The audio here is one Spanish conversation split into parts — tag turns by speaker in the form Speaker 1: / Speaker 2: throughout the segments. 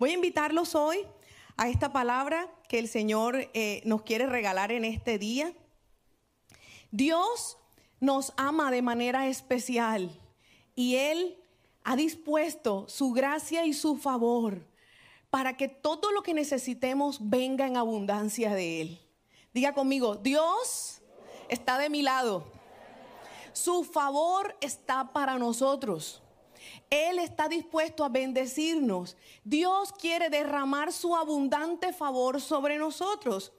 Speaker 1: Voy a invitarlos hoy a esta palabra que el Señor eh, nos quiere regalar en este día. Dios nos ama de manera especial y Él ha dispuesto su gracia y su favor para que todo lo que necesitemos venga en abundancia de Él. Diga conmigo, Dios está de mi lado. Su favor está para nosotros. Él está dispuesto a bendecirnos. Dios quiere derramar su abundante favor sobre nosotros.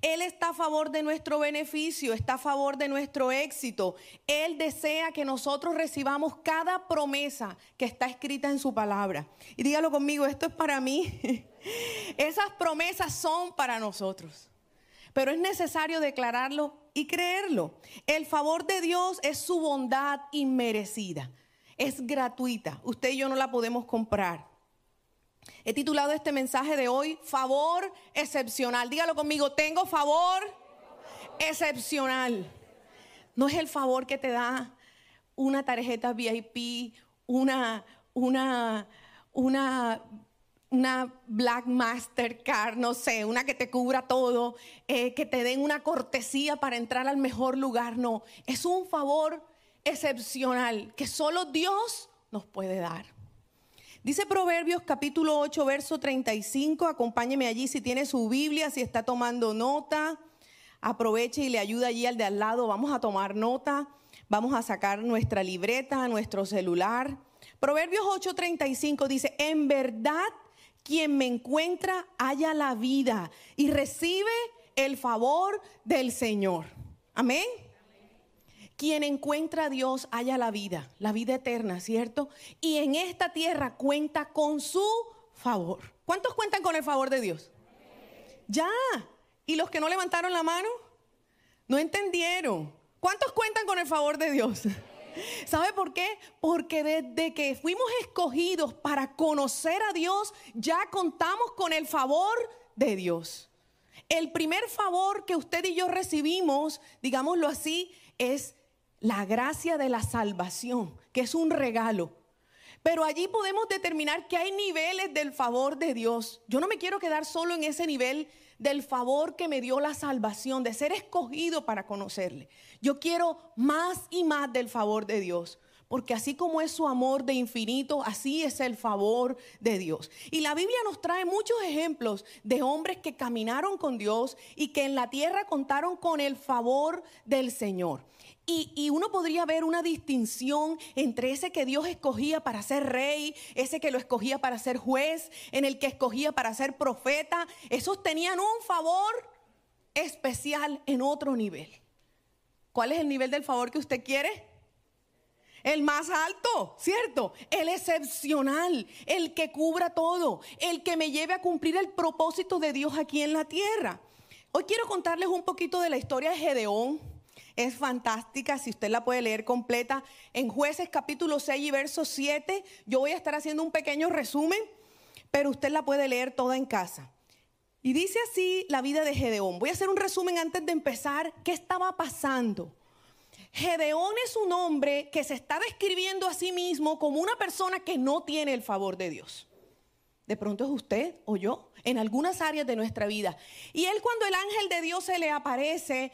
Speaker 1: Él está a favor de nuestro beneficio, está a favor de nuestro éxito. Él desea que nosotros recibamos cada promesa que está escrita en su palabra. Y dígalo conmigo, esto es para mí. Esas promesas son para nosotros. Pero es necesario declararlo y creerlo. El favor de Dios es su bondad inmerecida. Es gratuita. Usted y yo no la podemos comprar. He titulado este mensaje de hoy, favor excepcional. Dígalo conmigo, tengo favor excepcional. No es el favor que te da una tarjeta VIP, una, una, una, una Black Mastercard, no sé, una que te cubra todo, eh, que te den una cortesía para entrar al mejor lugar. No, es un favor excepcional que solo Dios nos puede dar. Dice Proverbios capítulo 8, verso 35. Acompáñeme allí si tiene su Biblia, si está tomando nota. Aproveche y le ayuda allí al de al lado. Vamos a tomar nota. Vamos a sacar nuestra libreta, nuestro celular. Proverbios 8:35 dice, en verdad quien me encuentra haya la vida y recibe el favor del Señor. Amén. Quien encuentra a Dios haya la vida, la vida eterna, ¿cierto? Y en esta tierra cuenta con su favor. ¿Cuántos cuentan con el favor de Dios? Ya. ¿Y los que no levantaron la mano? No entendieron. ¿Cuántos cuentan con el favor de Dios? ¿Sabe por qué? Porque desde que fuimos escogidos para conocer a Dios, ya contamos con el favor de Dios. El primer favor que usted y yo recibimos, digámoslo así, es la gracia de la salvación, que es un regalo. Pero allí podemos determinar que hay niveles del favor de Dios. Yo no me quiero quedar solo en ese nivel del favor que me dio la salvación, de ser escogido para conocerle. Yo quiero más y más del favor de Dios. Porque así como es su amor de infinito, así es el favor de Dios. Y la Biblia nos trae muchos ejemplos de hombres que caminaron con Dios y que en la tierra contaron con el favor del Señor. Y, uno podría ver una distinción entre ese que Dios escogía para ser rey, ese que lo escogía para ser juez, en el que escogía para ser profeta. Esos tenían un favor especial en otro nivel. ¿Cuál es el nivel del favor que usted quiere? El más alto, ¿cierto? El excepcional, el que cubra todo, el que me lleve a cumplir el propósito de Dios aquí en la tierra. Hoy quiero contarles un poquito de la historia de Gedeón es fantástica, si usted la puede leer completa, en jueces capítulo 6 y verso 7. Yo voy a estar haciendo un pequeño resumen, pero usted la puede leer toda en casa. Y dice así la vida de Gedeón. Voy a hacer un resumen antes de empezar. ¿Qué estaba pasando? Gedeón es un hombre que se está describiendo a sí mismo como una persona que no tiene el favor de Dios. De pronto es usted o yo en algunas áreas de nuestra vida. Y él cuando el ángel de Dios se le aparece,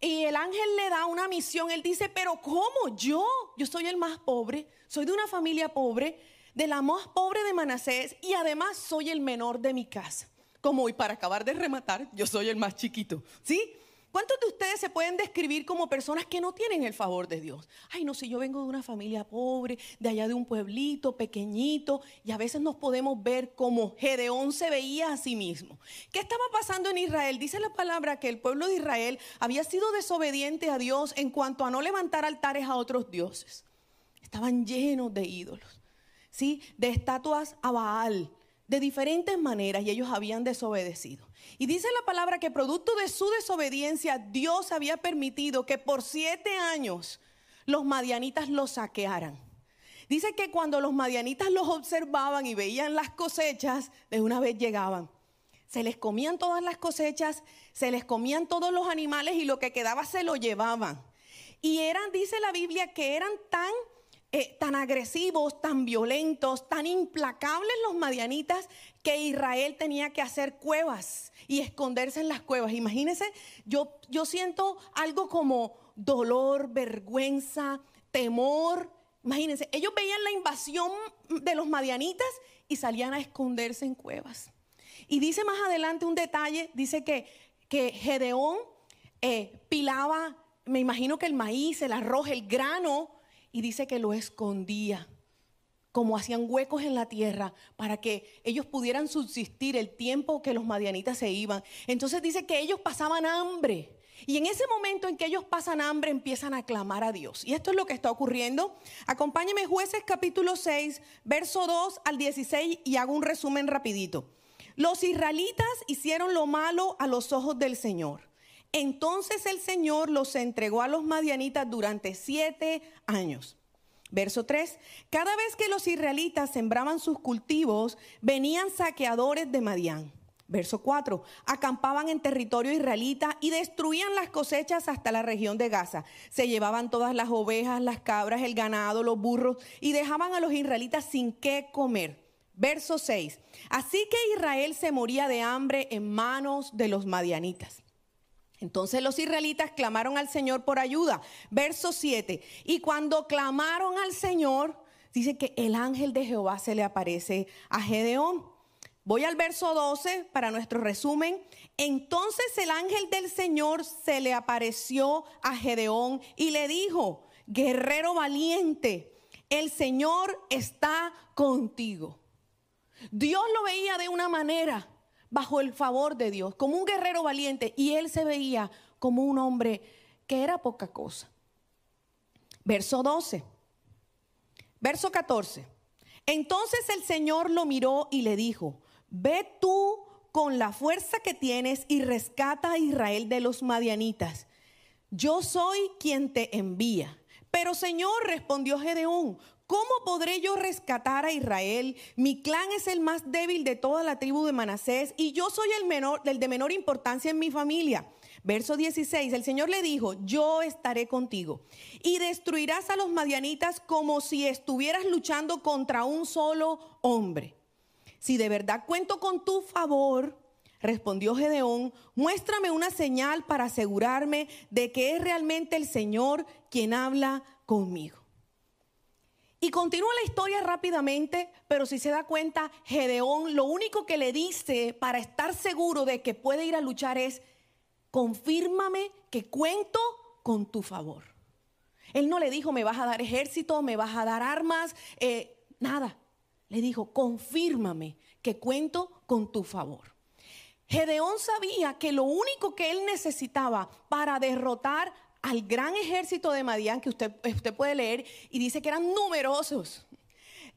Speaker 1: y el ángel le da una misión. Él dice, pero ¿cómo? Yo, yo soy el más pobre, soy de una familia pobre, de la más pobre de Manasés y además soy el menor de mi casa. Como hoy, para acabar de rematar, yo soy el más chiquito. ¿Sí? ¿Cuántos de ustedes se pueden describir como personas que no tienen el favor de Dios? Ay, no sé, yo vengo de una familia pobre, de allá de un pueblito pequeñito, y a veces nos podemos ver como Gedeón se veía a sí mismo. ¿Qué estaba pasando en Israel? Dice la palabra que el pueblo de Israel había sido desobediente a Dios en cuanto a no levantar altares a otros dioses. Estaban llenos de ídolos, ¿sí? De estatuas a Baal, de diferentes maneras, y ellos habían desobedecido. Y dice la palabra que producto de su desobediencia, Dios había permitido que por siete años los madianitas los saquearan. Dice que cuando los madianitas los observaban y veían las cosechas, de una vez llegaban. Se les comían todas las cosechas, se les comían todos los animales y lo que quedaba se lo llevaban. Y eran, dice la Biblia, que eran tan, eh, tan agresivos, tan violentos, tan implacables los madianitas, que Israel tenía que hacer cuevas y esconderse en las cuevas. Imagínense, yo, yo siento algo como dolor, vergüenza, temor. Imagínense, ellos veían la invasión de los madianitas y salían a esconderse en cuevas. Y dice más adelante un detalle, dice que, que Gedeón eh, pilaba, me imagino que el maíz, el arroz, el grano, y dice que lo escondía como hacían huecos en la tierra para que ellos pudieran subsistir el tiempo que los madianitas se iban. Entonces dice que ellos pasaban hambre. Y en ese momento en que ellos pasan hambre empiezan a clamar a Dios. Y esto es lo que está ocurriendo. Acompáñeme jueces capítulo 6, verso 2 al 16 y hago un resumen rapidito. Los israelitas hicieron lo malo a los ojos del Señor. Entonces el Señor los entregó a los madianitas durante siete años. Verso 3, cada vez que los israelitas sembraban sus cultivos, venían saqueadores de Madián. Verso 4, acampaban en territorio israelita y destruían las cosechas hasta la región de Gaza. Se llevaban todas las ovejas, las cabras, el ganado, los burros y dejaban a los israelitas sin qué comer. Verso 6, así que Israel se moría de hambre en manos de los madianitas. Entonces los israelitas clamaron al Señor por ayuda. Verso 7. Y cuando clamaron al Señor, dice que el ángel de Jehová se le aparece a Gedeón. Voy al verso 12 para nuestro resumen. Entonces el ángel del Señor se le apareció a Gedeón y le dijo, guerrero valiente, el Señor está contigo. Dios lo veía de una manera bajo el favor de Dios, como un guerrero valiente, y él se veía como un hombre que era poca cosa. Verso 12. Verso 14. Entonces el Señor lo miró y le dijo, ve tú con la fuerza que tienes y rescata a Israel de los madianitas. Yo soy quien te envía. Pero Señor, respondió Gedeón, ¿Cómo podré yo rescatar a Israel? Mi clan es el más débil de toda la tribu de Manasés y yo soy el menor, del de menor importancia en mi familia. Verso 16, el Señor le dijo, yo estaré contigo y destruirás a los madianitas como si estuvieras luchando contra un solo hombre. Si de verdad cuento con tu favor, respondió Gedeón, muéstrame una señal para asegurarme de que es realmente el Señor quien habla conmigo. Y continúa la historia rápidamente, pero si se da cuenta, Gedeón lo único que le dice para estar seguro de que puede ir a luchar es, confírmame que cuento con tu favor. Él no le dijo, me vas a dar ejército, me vas a dar armas, eh, nada. Le dijo, confírmame que cuento con tu favor. Gedeón sabía que lo único que él necesitaba para derrotar al gran ejército de Madián que usted, usted puede leer y dice que eran numerosos,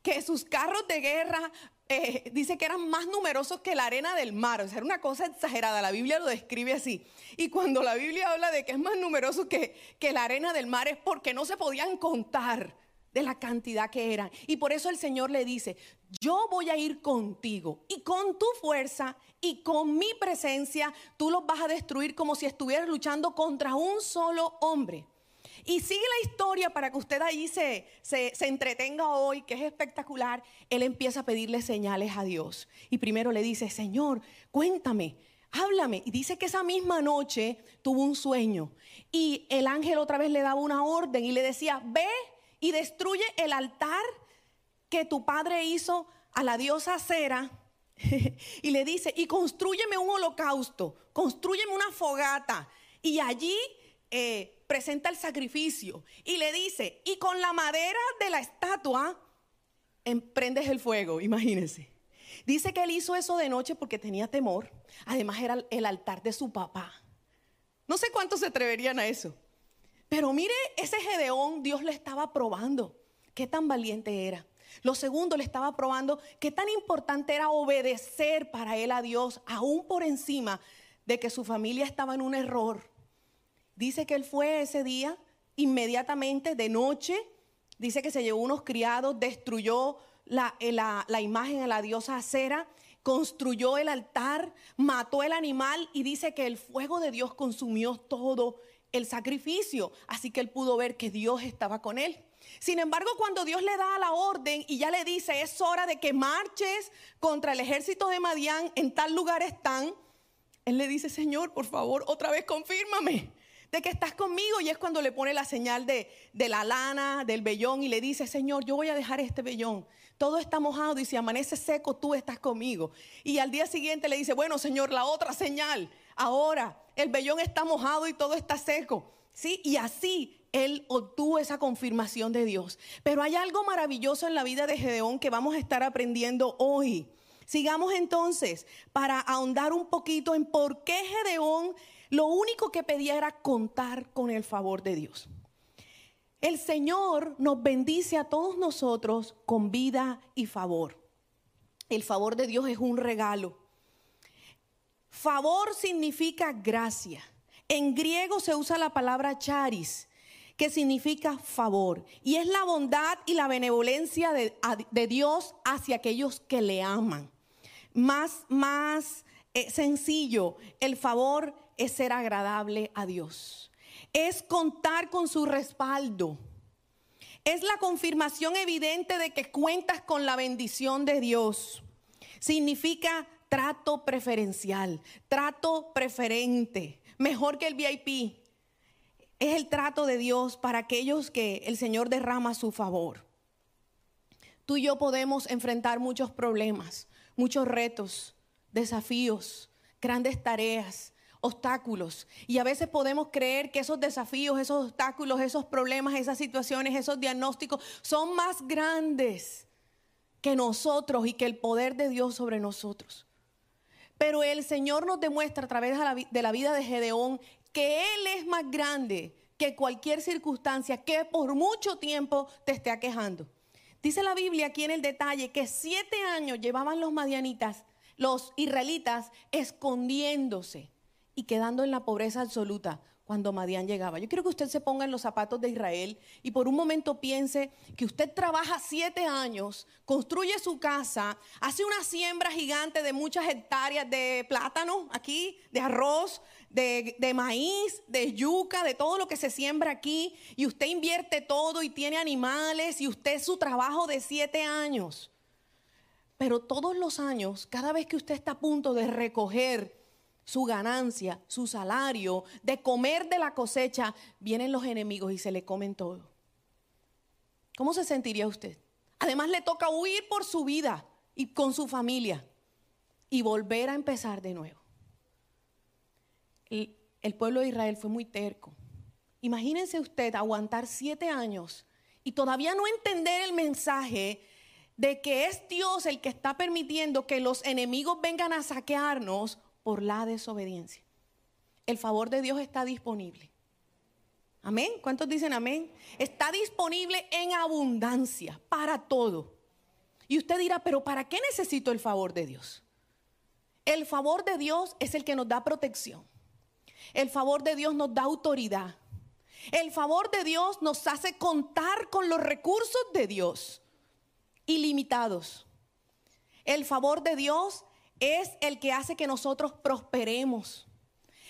Speaker 1: que sus carros de guerra eh, dice que eran más numerosos que la arena del mar. O sea, era una cosa exagerada. La Biblia lo describe así. Y cuando la Biblia habla de que es más numeroso que, que la arena del mar es porque no se podían contar de la cantidad que eran. Y por eso el Señor le dice, yo voy a ir contigo y con tu fuerza y con mi presencia tú los vas a destruir como si estuvieras luchando contra un solo hombre. Y sigue la historia para que usted ahí se, se, se, entretenga hoy, que es espectacular. Él empieza a pedirle señales a Dios. Y primero le dice, Señor, cuéntame, háblame. Y dice que esa misma noche tuvo un sueño. Y el ángel otra vez le daba una orden y le decía, ve y destruye el altar que tu padre hizo a la diosa Cera y le dice, y construyeme un holocausto, construyeme una fogata. Y allí eh, presenta el sacrificio. Y le dice, y con la madera de la estatua emprendes el fuego, imagínense. Dice que él hizo eso de noche porque tenía temor. Además era el altar de su papá. No sé cuántos se atreverían a eso. Pero mire, ese Gedeón Dios le estaba probando qué tan valiente era. Lo segundo, le estaba probando qué tan importante era obedecer para él a Dios, aún por encima de que su familia estaba en un error. Dice que él fue ese día, inmediatamente, de noche, dice que se llevó unos criados, destruyó la, eh, imagen de la diosa Acera, construyó el altar, mató el animal y dice que el fuego de Dios consumió todo el sacrificio. Así que él pudo ver que Dios estaba con él. Sin embargo, cuando Dios le da la orden y ya le dice, es hora de que marches contra el ejército de Madián, en tal lugar están, él le dice, Señor, por favor, otra vez confírmame de que estás conmigo. Y es cuando le pone la señal de, de la lana, del vellón, y le dice, Señor, yo voy a dejar este vellón. Todo está mojado y si amanece seco, tú estás conmigo. Y al día siguiente le dice, bueno, Señor, la otra señal. Ahora el vellón está mojado y todo está seco. ¿Sí? Y así él obtuvo esa confirmación de Dios. Pero hay algo maravilloso en la vida de Gedeón que vamos a estar aprendiendo hoy. Sigamos entonces para ahondar un poquito en por qué Gedeón lo único que pedía era contar con el favor de Dios. El Señor nos bendice a todos nosotros con vida y favor. El favor de Dios es un regalo. Favor significa gracia. En griego se usa la palabra charis, que significa favor. Y es la bondad y la benevolencia de, Dios hacia aquellos que le aman. Más, más eh, sencillo, el favor es ser agradable a Dios. Es contar con su respaldo. Es la confirmación evidente de que cuentas con la bendición de Dios. Significa trato preferencial, trato preferente, mejor que el VIP. Es el trato de Dios para aquellos que el Señor derrama su favor. Tú y yo podemos enfrentar muchos problemas, muchos retos, desafíos, grandes tareas, obstáculos. Y a veces podemos creer que esos desafíos, esos obstáculos, esos problemas, esas situaciones, esos diagnósticos son más grandes que nosotros y que el poder de Dios sobre nosotros. Pero el Señor nos demuestra a través de la, vida de Gedeón que Él es más grande que cualquier circunstancia que por mucho tiempo te esté aquejando. Dice la Biblia aquí en el detalle que siete años llevaban los madianitas, los israelitas, escondiéndose y quedando en la pobreza absoluta cuando Madián llegaba. Yo quiero que usted se ponga en los zapatos de Israel y por un momento piense que usted trabaja siete años, construye su casa, hace una siembra gigante de muchas hectáreas de plátano aquí, de arroz, de, de maíz, de yuca, de todo lo que se siembra aquí, y usted invierte todo y tiene animales y usted su trabajo de siete años. Pero todos los años, cada vez que usted está a punto de recoger su ganancia, su salario, de comer de la cosecha, vienen los enemigos y se le comen todo. ¿Cómo se sentiría usted? Además le toca huir por su vida y con su familia y volver a empezar de nuevo. El, el pueblo de Israel fue muy terco. Imagínense usted aguantar siete años y todavía no entender el mensaje de que es Dios el que está permitiendo que los enemigos vengan a saquearnos por la desobediencia. El favor de Dios está disponible. Amén. ¿Cuántos dicen amén? Está disponible en abundancia para todo. Y usted dirá, pero ¿para qué necesito el favor de Dios? El favor de Dios es el que nos da protección. El favor de Dios nos da autoridad. El favor de Dios nos hace contar con los recursos de Dios ilimitados. El favor de Dios es el que hace que nosotros prosperemos.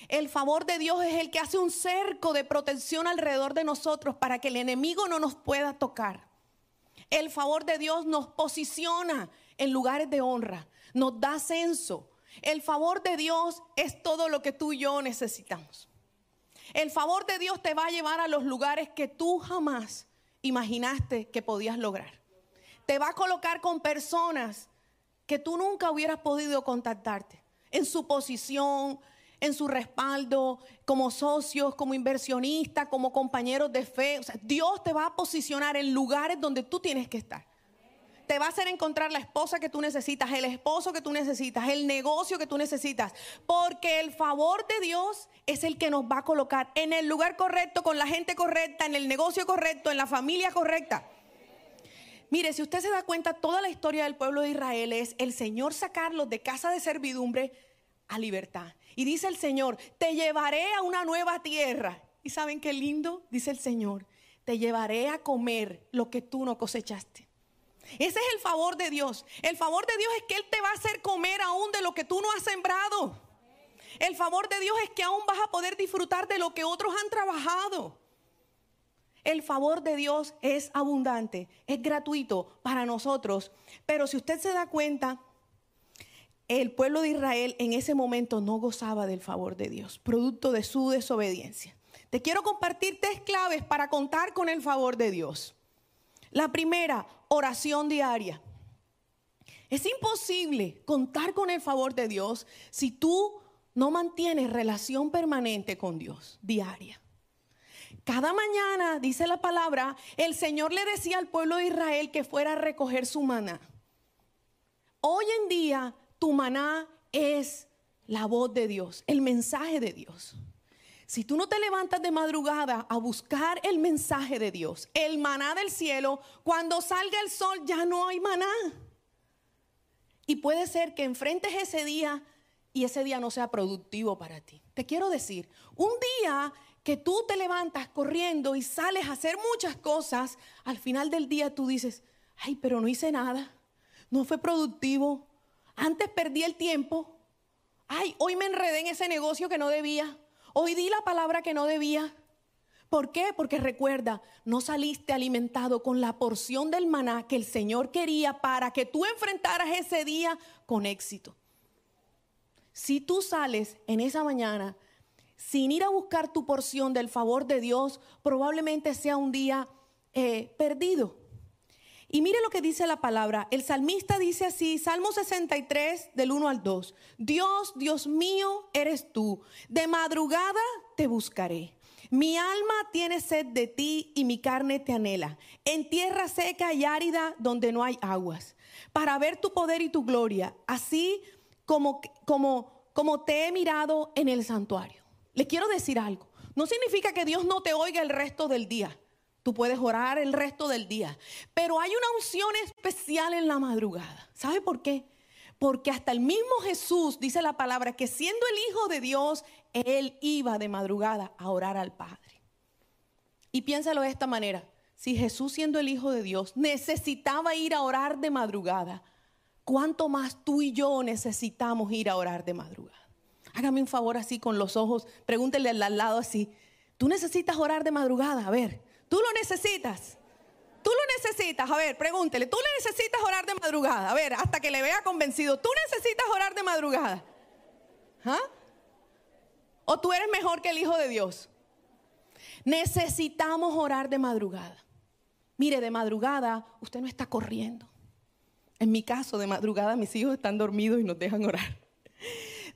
Speaker 1: El favor de Dios es el que hace un cerco de protección alrededor de nosotros para que el enemigo no nos pueda tocar. El favor de Dios nos posiciona en lugares de honra, nos da ascenso. El favor de Dios es todo lo que tú y yo necesitamos. El favor de Dios te va a llevar a los lugares que tú jamás imaginaste que podías lograr. Te va a colocar con personas que tú nunca hubieras podido contactarte en su posición, en su respaldo, como socios, como inversionistas, como compañeros de fe. O sea, Dios te va a posicionar en lugares donde tú tienes que estar. Te va a hacer encontrar la esposa que tú necesitas, el esposo que tú necesitas, el negocio que tú necesitas. Porque el favor de Dios es el que nos va a colocar en el lugar correcto, con la gente correcta, en el negocio correcto, en la familia correcta. Mire, si usted se da cuenta, toda la historia del pueblo de Israel es el Señor sacarlos de casa de servidumbre a libertad. Y dice el Señor, te llevaré a una nueva tierra. ¿Y saben qué lindo? Dice el Señor, te llevaré a comer lo que tú no cosechaste. Ese es el favor de Dios. El favor de Dios es que Él te va a hacer comer aún de lo que tú no has sembrado. El favor de Dios es que aún vas a poder disfrutar de lo que otros han trabajado. El favor de Dios es abundante, es gratuito para nosotros. Pero si usted se da cuenta, el pueblo de Israel en ese momento no gozaba del favor de Dios, producto de su desobediencia. Te quiero compartir tres claves para contar con el favor de Dios. La primera, oración diaria. Es imposible contar con el favor de Dios si tú no mantienes relación permanente con Dios diaria. Cada mañana, dice la palabra, el Señor le decía al pueblo de Israel que fuera a recoger su maná. Hoy en día, tu maná es la voz de Dios, el mensaje de Dios. Si tú no te levantas de madrugada a buscar el mensaje de Dios, el maná del cielo, cuando salga el sol ya no hay maná. Y puede ser que enfrentes ese día y ese día no sea productivo para ti. Te quiero decir, un día que tú te levantas corriendo y sales a hacer muchas cosas, al final del día tú dices, ay, pero no hice nada, no fue productivo, antes perdí el tiempo, ay, hoy me enredé en ese negocio que no debía, hoy di la palabra que no debía. ¿Por qué? Porque recuerda, no saliste alimentado con la porción del maná que el Señor quería para que tú enfrentaras ese día con éxito. Si tú sales en esa mañana sin ir a buscar tu porción del favor de Dios, probablemente sea un día eh, perdido. Y mire lo que dice la palabra. El salmista dice así, Salmo 63 del 1 al 2. Dios, Dios mío, eres tú. De madrugada te buscaré. Mi alma tiene sed de ti y mi carne te anhela. En tierra seca y árida donde no hay aguas. Para ver tu poder y tu gloria. Así como, como, como te he mirado en el santuario. Le quiero decir algo. No significa que Dios no te oiga el resto del día. Tú puedes orar el resto del día. Pero hay una unción especial en la madrugada. ¿Sabe por qué? Porque hasta el mismo Jesús dice la palabra que siendo el Hijo de Dios, Él iba de madrugada a orar al Padre. Y piénsalo de esta manera. Si Jesús siendo el Hijo de Dios necesitaba ir a orar de madrugada, ¿cuánto más tú y yo necesitamos ir a orar de madrugada? Hágame un favor así con los ojos, pregúntele al lado así. Tú necesitas orar de madrugada, a ver, tú lo necesitas. Tú lo necesitas, a ver, pregúntele, tú le necesitas orar de madrugada, a ver, hasta que le vea convencido, tú necesitas orar de madrugada. ¿Ah? ¿O tú eres mejor que el Hijo de Dios? Necesitamos orar de madrugada. Mire, de madrugada usted no está corriendo. En mi caso, de madrugada mis hijos están dormidos y nos dejan orar.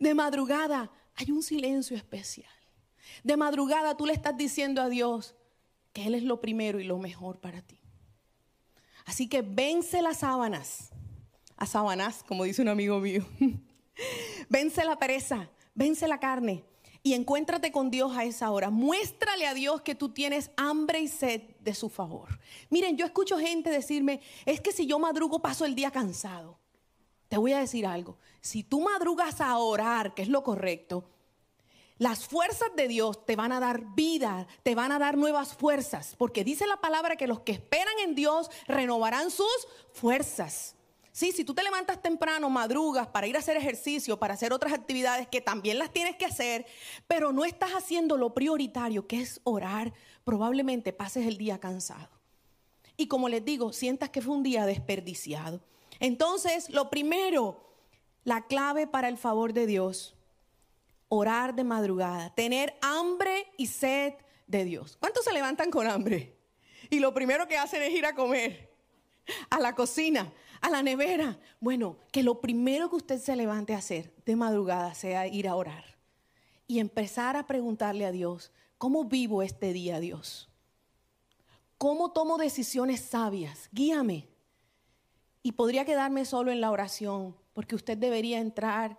Speaker 1: De madrugada hay un silencio especial. De madrugada tú le estás diciendo a Dios que Él es lo primero y lo mejor para ti. Así que vence las sábanas, a sábanas, como dice un amigo mío. vence la pereza, vence la carne y encuéntrate con Dios a esa hora. Muéstrale a Dios que tú tienes hambre y sed de su favor. Miren, yo escucho gente decirme, es que si yo madrugo paso el día cansado. Te voy a decir algo. Si tú madrugas a orar, que es lo correcto, las fuerzas de Dios te van a dar vida, te van a dar nuevas fuerzas, porque dice la palabra que los que esperan en Dios renovarán sus fuerzas. Sí, si tú te levantas temprano, madrugas para ir a hacer ejercicio, para hacer otras actividades que también las tienes que hacer, pero no estás haciendo lo prioritario, que es orar, probablemente pases el día cansado. Y como les digo, sientas que fue un día desperdiciado. Entonces, lo primero, la clave para el favor de Dios, orar de madrugada, tener hambre y sed de Dios. ¿Cuántos se levantan con hambre? Y lo primero que hacen es ir a comer, a la cocina, a la nevera. Bueno, que lo primero que usted se levante a hacer de madrugada sea ir a orar y empezar a preguntarle a Dios, ¿cómo vivo este día, Dios? ¿Cómo tomo decisiones sabias? Guíame. Y podría quedarme solo en la oración, porque usted debería entrar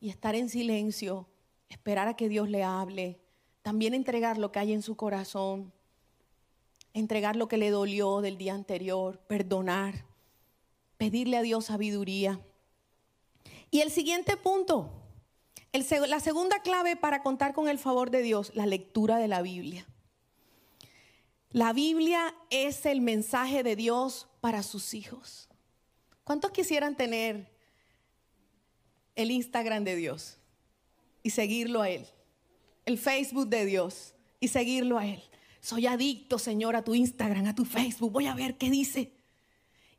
Speaker 1: y estar en silencio, esperar a que Dios le hable, también entregar lo que hay en su corazón, entregar lo que le dolió del día anterior, perdonar, pedirle a Dios sabiduría. Y el siguiente punto, la segunda clave para contar con el favor de Dios, la lectura de la Biblia. La Biblia es el mensaje de Dios para sus hijos. ¿Cuántos quisieran tener el Instagram de Dios y seguirlo a Él? El Facebook de Dios y seguirlo a Él. soy adicto, Señor, a tu Instagram, a tu Facebook, voy a ver qué dice.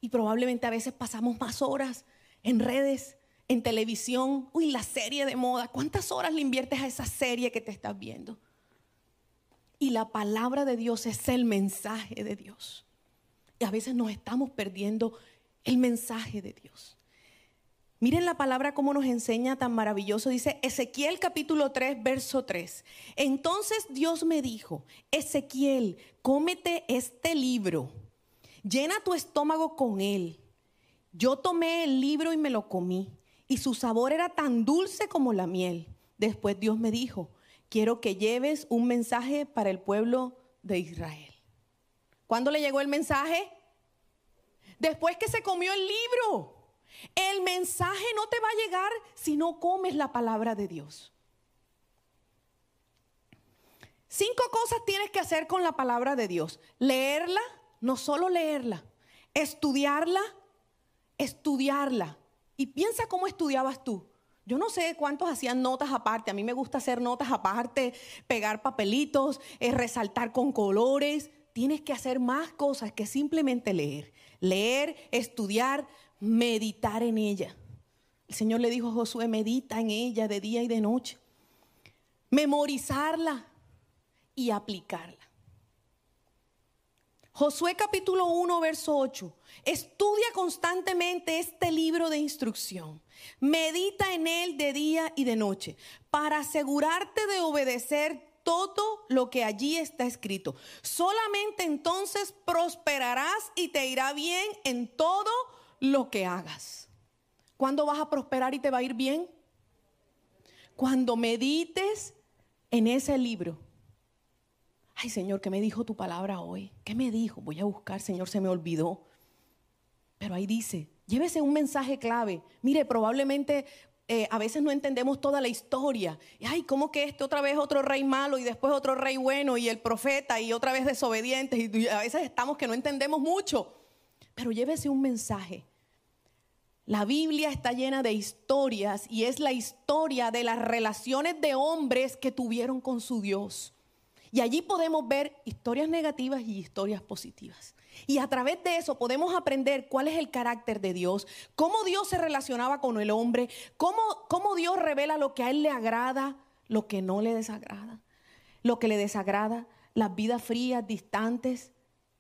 Speaker 1: Y probablemente a veces pasamos más horas en redes, en televisión, uy, la serie de moda. ¿Cuántas horas le inviertes a esa serie que te estás viendo? Y la palabra de Dios es el mensaje de Dios. Y a veces nos estamos perdiendo el mensaje de Dios. Miren la palabra como nos enseña tan maravilloso. Dice Ezequiel capítulo 3, verso 3. Entonces Dios me dijo, Ezequiel, cómete este libro, llena tu estómago con él. Yo tomé el libro y me lo comí, y su sabor era tan dulce como la miel. Después Dios me dijo, quiero que lleves un mensaje para el pueblo de Israel. ¿Cuándo le llegó el mensaje? Después que se comió el libro. El mensaje no te va a llegar si no comes la palabra de Dios. Cinco cosas tienes que hacer con la palabra de Dios. Leerla, no solo leerla, estudiarla, estudiarla. Y piensa cómo estudiabas tú. Yo no sé cuántos hacían notas aparte. A mí me gusta hacer notas aparte, pegar papelitos, eh, resaltar con colores. Tienes que hacer más cosas que simplemente leer. Leer, estudiar, meditar en ella. El Señor le dijo a Josué, medita en ella de día y de noche. Memorizarla y aplicarla. Josué capítulo 1, verso 8. Estudia constantemente este libro de instrucción. Medita en él de día y de noche para asegurarte de obedecer todo lo que allí está escrito. Solamente entonces prosperarás y te irá bien en todo lo que hagas. ¿Cuándo vas a prosperar y te va a ir bien? Cuando medites en ese libro. Ay, Señor, ¿qué me dijo tu palabra hoy? ¿Qué me dijo? Voy a buscar, Señor, se me olvidó. Pero ahí dice, llévese un mensaje clave. Mire, probablemente eh, a veces no entendemos toda la historia. Y, ay, ¿cómo que este otra vez otro rey malo y después otro rey bueno y el profeta y otra vez desobedientes? Y a veces estamos que no entendemos mucho. Pero llévese un mensaje la Biblia está llena de historias y es la historia de las relaciones de hombres que tuvieron con su Dios. Y allí podemos ver historias negativas y historias positivas. Y a través de eso podemos aprender cuál es el carácter de Dios, cómo Dios se relacionaba con el hombre, cómo, cómo Dios revela lo que a Él le agrada, lo que no le desagrada, lo que le desagrada, las vidas frías, distantes,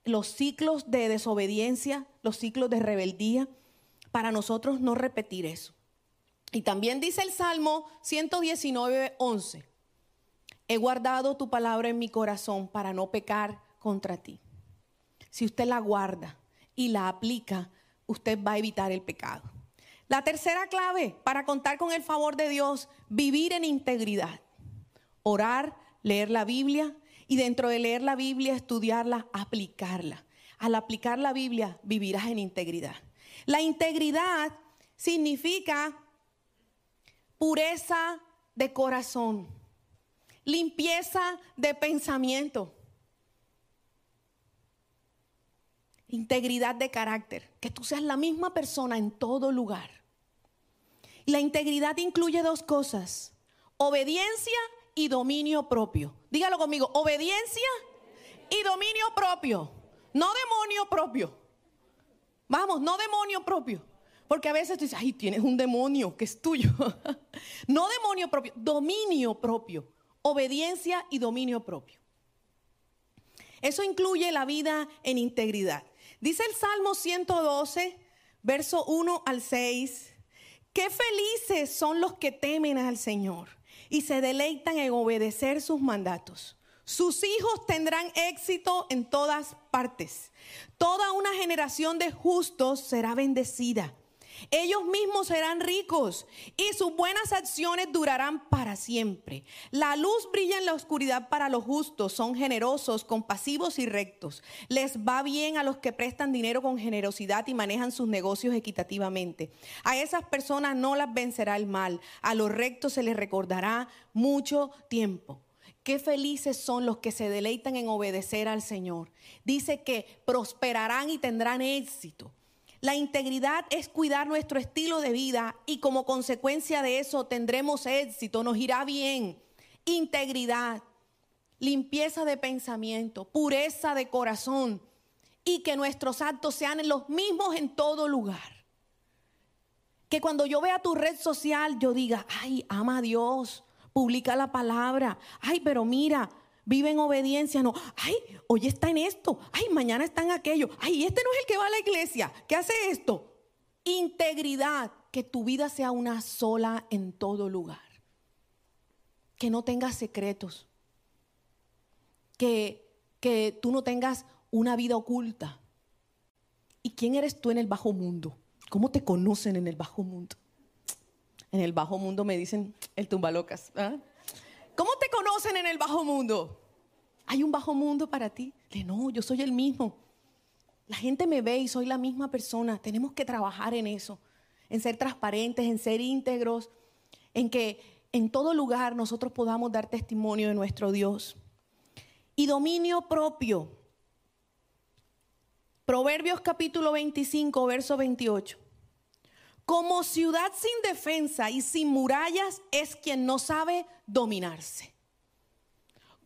Speaker 1: los ciclos de desobediencia, los ciclos de rebeldía para nosotros no repetir eso. Y también dice el Salmo 119, 11, he guardado tu palabra en mi corazón para no pecar contra ti. Si usted la guarda y la aplica, usted va a evitar el pecado. La tercera clave para contar con el favor de Dios, vivir en integridad. Orar, leer la Biblia y dentro de leer la Biblia, estudiarla, aplicarla. Al aplicar la Biblia, vivirás en integridad. La integridad significa pureza de corazón, limpieza de pensamiento, integridad de carácter, que tú seas la misma persona en todo lugar. La integridad incluye dos cosas, obediencia y dominio propio. Dígalo conmigo, obediencia y dominio propio, no demonio propio. Vamos, no demonio propio. Porque a veces tú dices, ay, tienes un demonio que es tuyo. no demonio propio, dominio propio. Obediencia y dominio propio. Eso incluye la vida en integridad. Dice el Salmo 112, verso 1 al 6, qué felices son los que temen al Señor y se deleitan en obedecer sus mandatos. Sus hijos tendrán éxito en todas partes. Toda una generación de justos será bendecida. Ellos mismos serán ricos y sus buenas acciones durarán para siempre. La luz brilla en la oscuridad para los justos, son generosos, compasivos y rectos. Les va bien a los que prestan dinero con generosidad y manejan sus negocios equitativamente. A esas personas no las vencerá el mal, a los rectos se les recordará mucho tiempo. Qué felices son los que se deleitan en obedecer al Señor. Dice que prosperarán y tendrán éxito. La integridad es cuidar nuestro estilo de vida y como consecuencia de eso tendremos éxito, nos irá bien. Integridad. limpieza de pensamiento, pureza de corazón y que nuestros actos sean los mismos en todo lugar. Que cuando yo vea tu red social yo diga, ay, ama a Dios, publica la palabra, ay, pero mira, vive en obediencia, no, ay, hoy está en esto, ay, mañana está en aquello, ay, este no es el que va a la iglesia, ¿qué hace esto? Integridad, que tu vida sea una sola en todo lugar, que no tengas secretos, que, que tú no tengas una vida oculta. ¿Y quién eres tú en el bajo mundo? ¿Cómo te conocen en el bajo mundo? En el bajo mundo me dicen el tumbalocas. ¿ah? ¿Cómo te conocen en el bajo mundo? ¿Hay un bajo mundo para ti? no, yo soy el mismo. La gente me ve y soy la misma persona. Tenemos que trabajar en eso, en ser transparentes, en ser íntegros, en que en todo lugar nosotros podamos dar testimonio de nuestro Dios. Y dominio propio. Proverbios capítulo 25, verso 28. Como ciudad sin defensa y sin murallas es quien no sabe dominarse.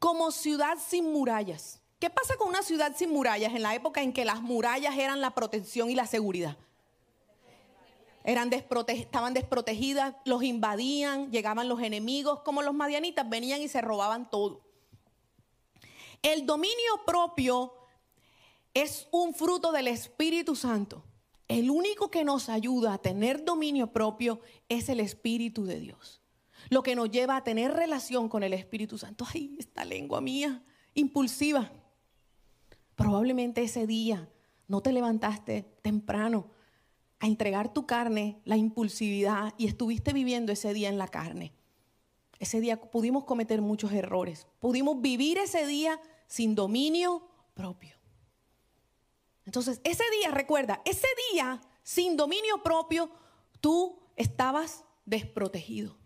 Speaker 1: Como ciudad sin murallas. ¿Qué pasa con una ciudad sin murallas en la época en que las murallas eran la protección y la seguridad? Eran estaban desprotegidas, los invadían, llegaban los enemigos, como los madianitas venían y se robaban todo. El dominio propio es un fruto del Espíritu Santo. El único que nos ayuda a tener dominio propio es el Espíritu de Dios. Lo que nos lleva a tener relación con el Espíritu Santo. Ay, esta lengua mía, impulsiva. Probablemente ese día no te levantaste temprano a entregar tu carne, la impulsividad, y estuviste viviendo ese día en la carne. Ese día pudimos cometer muchos errores. Pudimos vivir ese día sin dominio propio. Entonces, ese día, recuerda, ese día sin dominio propio, tú estabas desprotegido.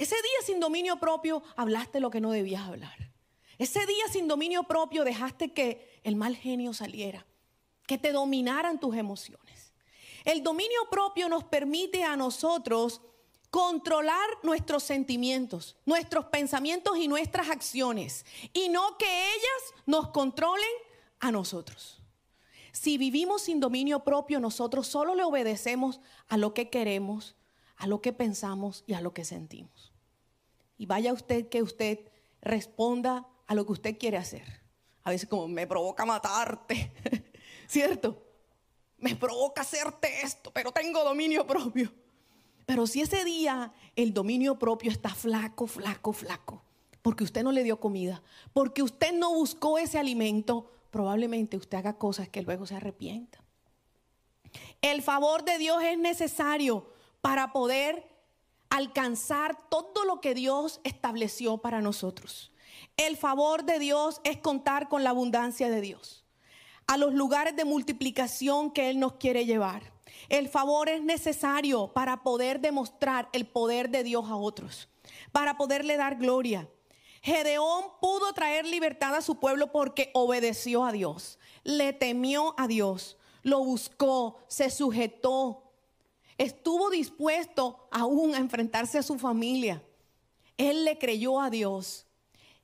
Speaker 1: Ese día sin dominio propio hablaste lo que no debías hablar. Ese día sin dominio propio dejaste que el mal genio saliera, que te dominaran tus emociones. El dominio propio nos permite a nosotros controlar nuestros sentimientos, nuestros pensamientos y nuestras acciones, y no que ellas nos controlen a nosotros. Si vivimos sin dominio propio, nosotros solo le obedecemos a lo que queremos, a lo que pensamos y a lo que sentimos. Y vaya usted que usted responda a lo que usted quiere hacer. A veces como me provoca matarte, ¿cierto? Me provoca hacerte esto, pero tengo dominio propio. Pero si ese día el dominio propio está flaco, flaco, flaco, porque usted no le dio comida, porque usted no buscó ese alimento, probablemente usted haga cosas que luego se arrepienta. El favor de Dios es necesario para poder alcanzar todo lo que Dios estableció para nosotros. El favor de Dios es contar con la abundancia de Dios, a los lugares de multiplicación que Él nos quiere llevar. El favor es necesario para poder demostrar el poder de Dios a otros, para poderle dar gloria. Gedeón pudo traer libertad a su pueblo porque obedeció a Dios, le temió a Dios, lo buscó, se sujetó, estuvo dispuesto aún a enfrentarse a su familia. Él le creyó a Dios.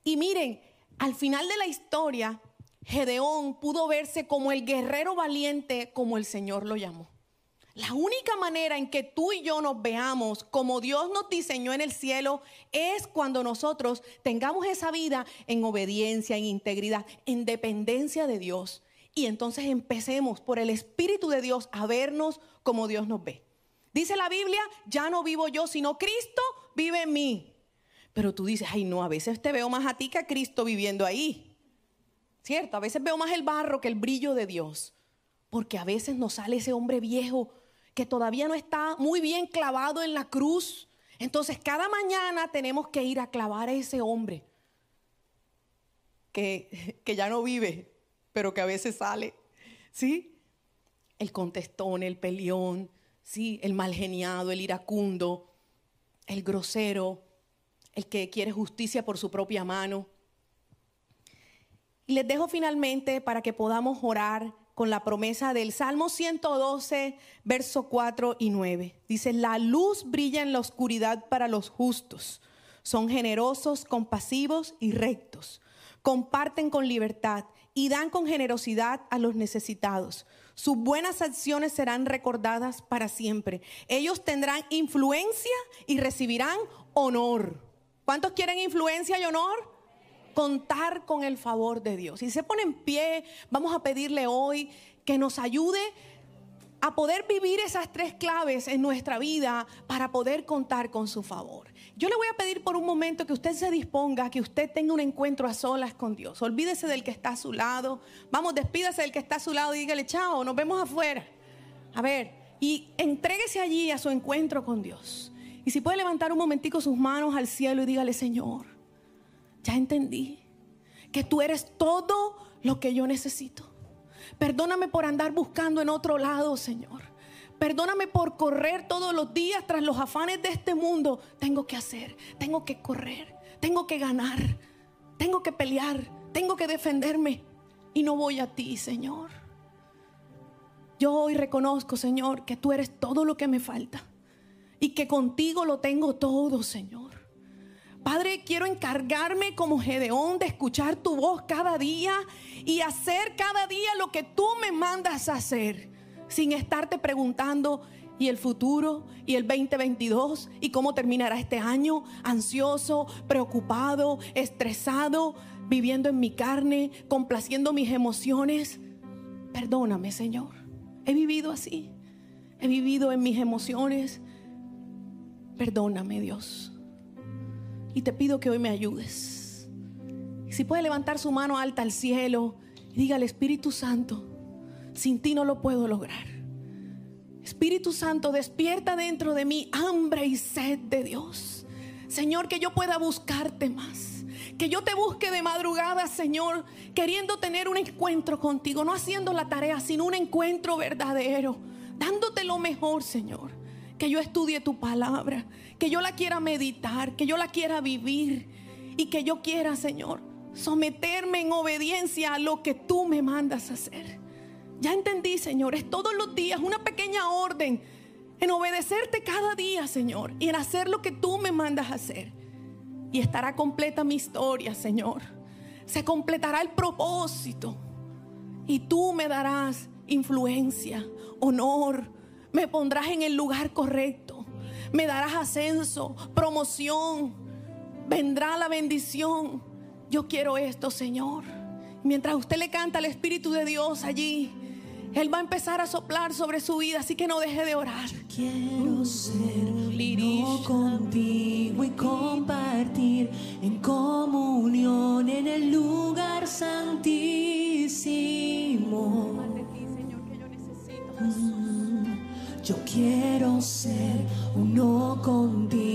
Speaker 1: Y miren, al final de la historia, Gedeón pudo verse como el guerrero valiente como el Señor lo llamó. La única manera en que tú y yo nos veamos como Dios nos diseñó en el cielo es cuando nosotros tengamos esa vida en obediencia, en integridad, en dependencia de Dios. Y entonces empecemos por el Espíritu de Dios a vernos como Dios nos ve. Dice la Biblia, ya no vivo yo, sino Cristo vive en mí. Pero tú dices, ay no, a veces te veo más a ti que a Cristo viviendo ahí. ¿Cierto? A veces veo más el barro que el brillo de Dios. Porque a veces nos sale ese hombre viejo que todavía no está muy bien clavado en la cruz. Entonces cada mañana tenemos que ir a clavar a ese hombre que, que ya no vive, pero que a veces sale. ¿Sí? El contestón, el peleón, ¿sí? el mal geniado, el iracundo, el grosero, el que quiere justicia por su propia mano. Y les dejo finalmente para que podamos orar con la promesa del Salmo 112, verso 4 y 9. Dice, la luz brilla en la oscuridad para los justos, Son generosos, compasivos y rectos. Comparten con libertad y dan con generosidad a los necesitados. Sus buenas acciones serán recordadas para siempre. Ellos tendrán influencia y recibirán honor. ¿Cuántos quieren influencia y honor? Contar con el favor de Dios. Si se pone en pie, vamos a pedirle hoy que nos ayude a poder vivir esas tres claves en nuestra vida para poder contar con su favor. Yo le voy a pedir por un momento que usted se disponga, que usted tenga un encuentro a solas con Dios. Olvídese del que está a su lado. Vamos, despídase del que está a su lado y dígale, chao, nos vemos afuera. A ver, y entréguese allí a su encuentro con Dios. Y si puede levantar un momentico sus manos al cielo y dígale, Señor, ya entendí que tú eres todo lo que yo necesito. Perdóname por andar buscando en otro lado, Señor. Perdóname por correr todos los días tras los afanes de este mundo. Tengo que hacer, tengo que correr, tengo que ganar, tengo que pelear, tengo que defenderme. Y no voy a ti, Señor. Yo hoy reconozco, Señor, que tú eres todo lo que me falta. Y que contigo lo tengo todo, Señor. Padre, quiero encargarme como Gedeón de escuchar tu voz cada día y hacer cada día lo que tú me mandas a hacer, sin estarte preguntando, ¿y el futuro? ¿Y el 2022? ¿Y cómo terminará este año? Ansioso, preocupado, estresado, viviendo en mi carne, complaciendo mis emociones. Perdóname, Señor. He vivido así. He vivido en mis emociones. Perdóname, Dios. Y te pido que hoy me ayudes. si puede levantar su mano alta al cielo y diga al Espíritu Santo, sin ti no lo puedo lograr. Espíritu Santo, despierta dentro de mí hambre y sed de Dios. Señor, que yo pueda buscarte más. Que yo te busque de madrugada, Señor, queriendo tener un encuentro contigo, no haciendo la tarea, sino un encuentro verdadero, dándote lo mejor, Señor que yo estudie tu palabra, que yo la quiera meditar, que yo la quiera vivir y que yo quiera, Señor, someterme en obediencia a lo que tú me mandas hacer. Ya entendí, Señor, es todos los días una pequeña orden en obedecerte cada día, Señor, y en hacer lo que tú me mandas hacer. Y estará completa mi historia, Señor. Se completará el propósito. Y tú me darás influencia, honor, me pondrás en el lugar correcto. Me darás ascenso, promoción. Vendrá la bendición. Yo quiero esto, Señor. Mientras usted le canta al Espíritu de Dios allí, Él va a empezar a soplar sobre su vida, así que no deje de orar.
Speaker 2: quiero ser uno contigo y compartir en comunión en el lugar santísimo. Yo quiero ser uno contigo